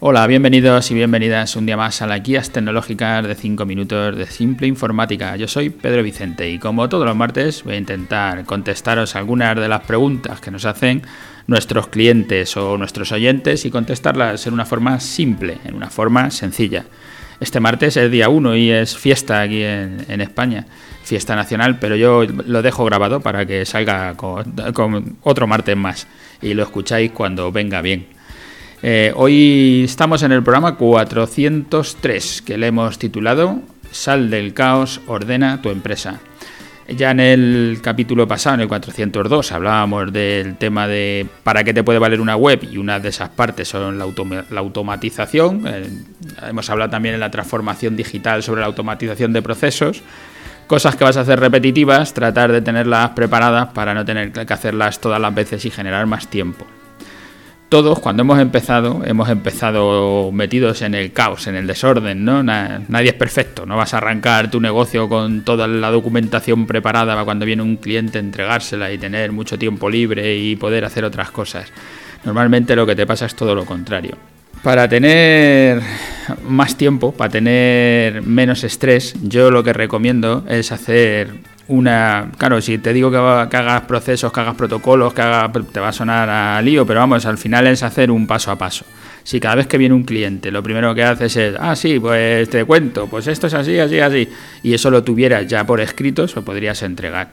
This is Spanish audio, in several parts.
Hola, bienvenidos y bienvenidas un día más a las guías tecnológicas de 5 minutos de Simple Informática. Yo soy Pedro Vicente y como todos los martes voy a intentar contestaros algunas de las preguntas que nos hacen nuestros clientes o nuestros oyentes y contestarlas en una forma simple, en una forma sencilla. Este martes es día 1 y es fiesta aquí en, España, fiesta nacional, pero yo lo dejo grabado para que salga con otro martes más y lo escucháis cuando venga bien. Eh, hoy estamos en el programa 403, que le hemos titulado Sal del caos, ordena tu empresa. Ya en el capítulo pasado, en el 402, hablábamos del tema de para qué te puede valer una web y una de esas partes son la, automatización. Eh, hemos hablado también en la transformación digital sobre la automatización de procesos. Cosas que vas a hacer repetitivas, tratar de tenerlas preparadas para no tener que hacerlas todas las veces y generar más tiempo todos cuando hemos empezado, hemos empezado metidos en el caos, en el desorden, ¿no? nadie es perfecto, no vas a arrancar tu negocio con toda la documentación preparada para cuando viene un cliente entregársela y tener mucho tiempo libre y poder hacer otras cosas. Normalmente lo que te pasa es todo lo contrario. Para tener más tiempo, para tener menos estrés, yo lo que recomiendo es hacer una... Claro, si te digo que, hagas procesos, que hagas protocolos, que hagas, te va a sonar a lío, pero vamos, al final es hacer un paso a paso. Si cada vez que viene un cliente lo primero que haces es, ah, sí, pues te cuento, pues esto es así, así, así, y eso lo tuvieras ya por escrito, lo podrías entregar.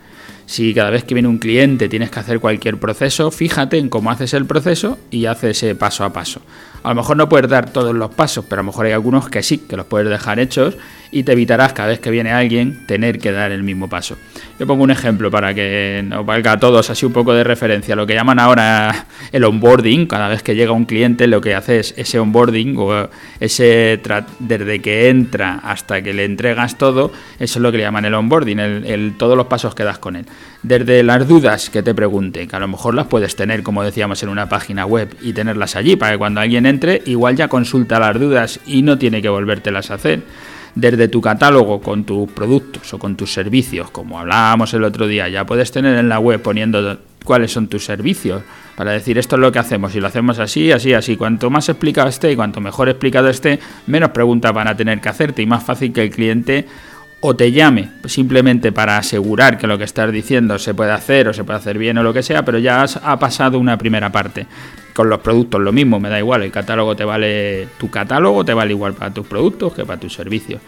Si cada vez que viene un cliente tienes que hacer cualquier proceso, fíjate en cómo haces el proceso y hace ese paso a paso. A lo mejor no puedes dar todos los pasos, pero a lo mejor hay algunos que sí, que los puedes dejar hechos y te evitarás cada vez que viene alguien tener que dar el mismo paso. Yo pongo un ejemplo para que nos valga a todos así un poco de referencia. Lo que llaman ahora el onboarding, cada vez que llega un cliente lo que hace es ese onboarding o ese desde que entra hasta que le entregas todo, eso es lo que le llaman el onboarding, todos los pasos que das con él. Desde las dudas que te pregunte, que a lo mejor las puedes tener, como decíamos, en una página web y tenerlas allí para que cuando alguien entre, igual ya consulta las dudas y no tiene que volvértelas a hacer desde tu catálogo con tus productos o con tus servicios, como hablábamos el otro día, ya puedes tener en la web poniendo cuáles son tus servicios, para decir esto es lo que hacemos y lo hacemos así, así, así. Cuanto más explicado esté y cuanto mejor explicado esté, menos preguntas van a tener que hacerte y más fácil que el cliente o te llame simplemente para asegurar que lo que estás diciendo se puede hacer o se puede hacer bien o lo que sea, pero ya has, ha pasado una primera parte. Con los productos lo mismo, me da igual, el catálogo te vale, tu catálogo te vale igual para tus productos que para tus servicios.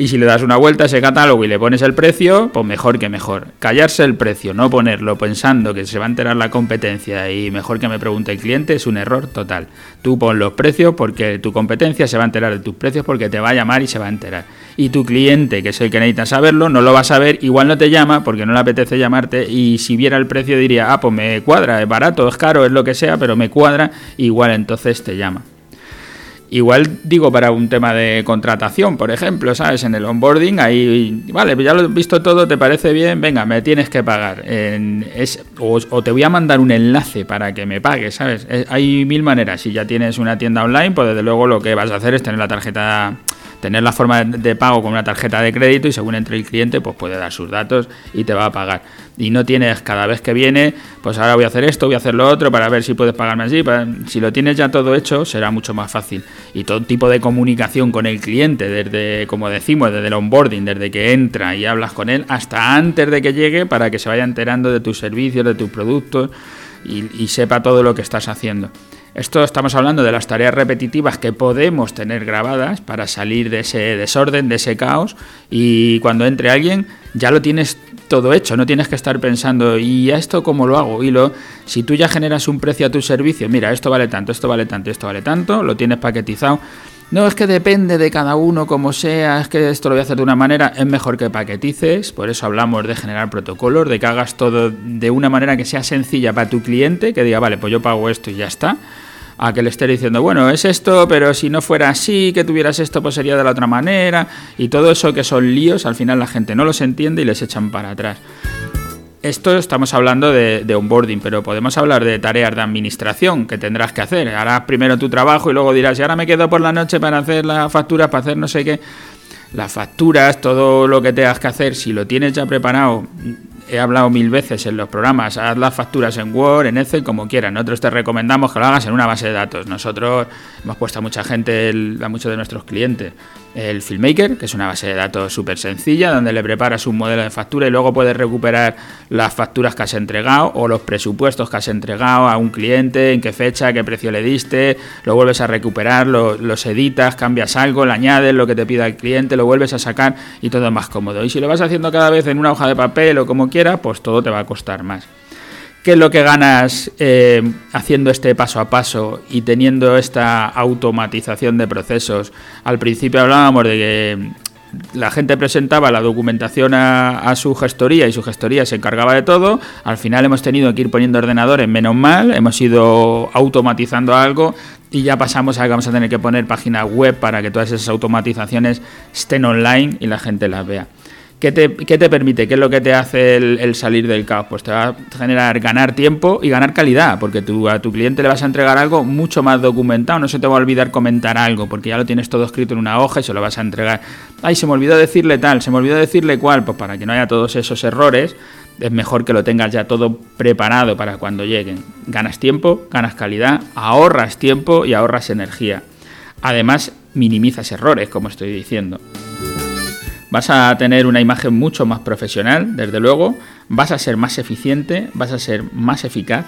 Y si le das una vuelta a ese catálogo y le pones el precio, pues mejor que mejor. Callarse el precio, no ponerlo pensando que se va a enterar la competencia y mejor que me pregunte el cliente es un error total. Tú pon los precios porque tu competencia se va a enterar de tus precios porque te va a llamar y se va a enterar. Y tu cliente, que es el que necesita saberlo, no lo va a saber, igual no te llama porque no le apetece llamarte y si viera el precio diría, ah, pues me cuadra, es barato, es caro, es lo que sea, pero me cuadra, igual entonces te llama. Igual digo para un tema de contratación, por ejemplo, ¿sabes? En el onboarding, ahí, vale, ya lo he visto todo, ¿te parece bien? Venga, me tienes que pagar. es, o, te voy a mandar un enlace para que me pagues, ¿sabes? hay mil maneras. Si ya tienes una tienda online, pues desde luego lo que vas a hacer es tener la tarjeta tener la forma de pago con una tarjeta de crédito y según entre el cliente, pues puede dar sus datos y te va a pagar. Y no tienes cada vez que viene, pues ahora voy a hacer esto, voy a hacer lo otro para ver si puedes pagarme así. Si lo tienes ya todo hecho, será mucho más fácil. Y todo tipo de comunicación con el cliente, desde, como decimos, desde el onboarding, desde que entra y hablas con él, hasta antes de que llegue, para que se vaya enterando de tus servicios, de tus productos y sepa todo lo que estás haciendo. Esto estamos hablando de las tareas repetitivas que podemos tener grabadas para salir de ese desorden, de ese caos y cuando entre alguien ya lo tienes todo hecho, no tienes que estar pensando y a esto cómo lo hago y lo si tú ya generas un precio a tu servicio, mira, esto vale tanto, esto vale tanto, esto vale tanto, lo tienes paquetizado. No es que depende de cada uno como sea, es que esto lo voy a hacer de una manera, es mejor que paquetices, por eso hablamos de generar protocolos, de que hagas todo de una manera que sea sencilla para tu cliente, que diga, vale, pues yo pago esto y ya está a que le esté diciendo, bueno, es esto, pero si no fuera así, que tuvieras esto, pues sería de la otra manera. Y todo eso que son líos, al final la gente no los entiende y les echan para atrás. Esto estamos hablando de, de, onboarding, pero podemos hablar de tareas de administración que tendrás que hacer. Harás primero tu trabajo y luego dirás, y ahora me quedo por la noche para hacer las facturas, para hacer no sé qué. Las facturas, todo lo que tengas que hacer, si lo tienes ya preparado, he hablado mil veces en los programas, haz las facturas en Word, en Excel, como quieras. Nosotros te recomendamos que lo hagas en una base de datos. Nosotros hemos puesto a mucha gente, a muchos de nuestros clientes, el Filmmaker, que es una base de datos súper sencilla, donde le preparas un modelo de factura y luego puedes recuperar las facturas que has entregado o los presupuestos que has entregado a un cliente, en qué fecha, qué precio le diste, lo vuelves a recuperar, los editas, cambias algo, le añades lo que te pida el cliente, lo vuelves a sacar y todo es más cómodo. Y si lo vas haciendo cada vez en una hoja de papel o como quieras, pues todo te va a costar más. ¿Qué es lo que ganas eh, haciendo este paso a paso y teniendo esta automatización de procesos? Al principio hablábamos de que la gente presentaba la documentación a, su gestoría y su gestoría se encargaba de todo. Al final hemos tenido que ir poniendo ordenadores, menos mal, hemos ido automatizando algo y ya pasamos a que vamos a tener que poner página web para que todas esas automatizaciones estén online y la gente las vea. ¿Qué te, te, permite? ¿Qué es lo que te hace el, salir del caos? Pues te va a generar ganar tiempo y ganar calidad, porque tú a tu cliente le vas a entregar algo mucho más documentado, no se te va a olvidar comentar algo, porque ya lo tienes todo escrito en una hoja y se lo vas a entregar. Ay, se me olvidó decirle tal, se me olvidó decirle cuál, pues para que no haya todos esos errores, es mejor que lo tengas ya todo preparado para cuando lleguen. Ganas tiempo, ganas calidad, ahorras tiempo y ahorras energía. Además, minimizas errores, como estoy diciendo. Vas a tener una imagen mucho más profesional, desde luego, vas a ser más eficiente, vas a ser más eficaz.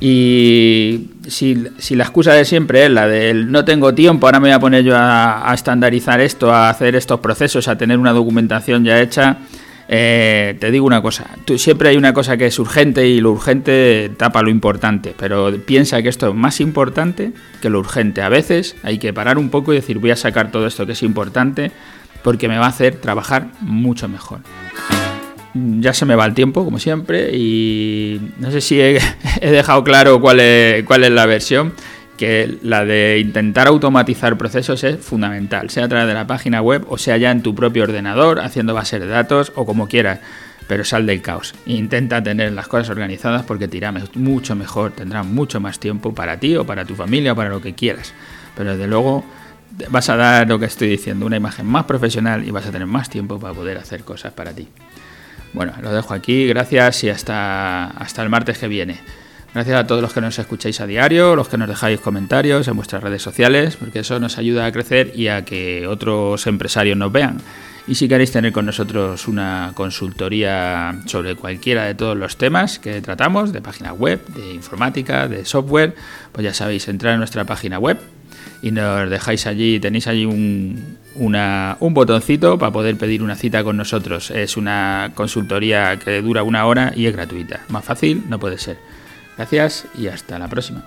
Y si, la excusa de siempre es la del no tengo tiempo, ahora me voy a poner yo a, estandarizar esto, a hacer estos procesos, a tener una documentación ya hecha, eh, te digo una cosa, tú, siempre hay una cosa que es urgente y lo urgente tapa lo importante, pero piensa que esto es más importante que lo urgente. A veces hay que parar un poco y decir voy a sacar todo esto que es importante porque me va a hacer trabajar mucho mejor. Ya se me va el tiempo, como siempre, y no sé si he, dejado claro cuál es, la versión, que la de intentar automatizar procesos es fundamental, sea a través de la página web o sea ya en tu propio ordenador, haciendo base de datos o como quieras pero sal del caos. Intenta tener las cosas organizadas porque te irá mucho mejor, tendrás mucho más tiempo para ti o para tu familia o para lo que quieras. Pero desde luego vas a dar lo que estoy diciendo, una imagen más profesional y vas a tener más tiempo para poder hacer cosas para ti. Bueno, lo dejo aquí, gracias y hasta, hasta el martes que viene. Gracias a todos los que nos escucháis a diario, los que nos dejáis comentarios en vuestras redes sociales, porque eso nos ayuda a crecer y a que otros empresarios nos vean. Y si queréis tener con nosotros una consultoría sobre cualquiera de todos los temas que tratamos, de página web, de informática, de software, pues ya sabéis, entrar en nuestra página web y nos dejáis allí, tenéis allí un, un botoncito para poder pedir una cita con nosotros. Es una consultoría que dura una hora y es gratuita. Más fácil no puede ser. Gracias y hasta la próxima.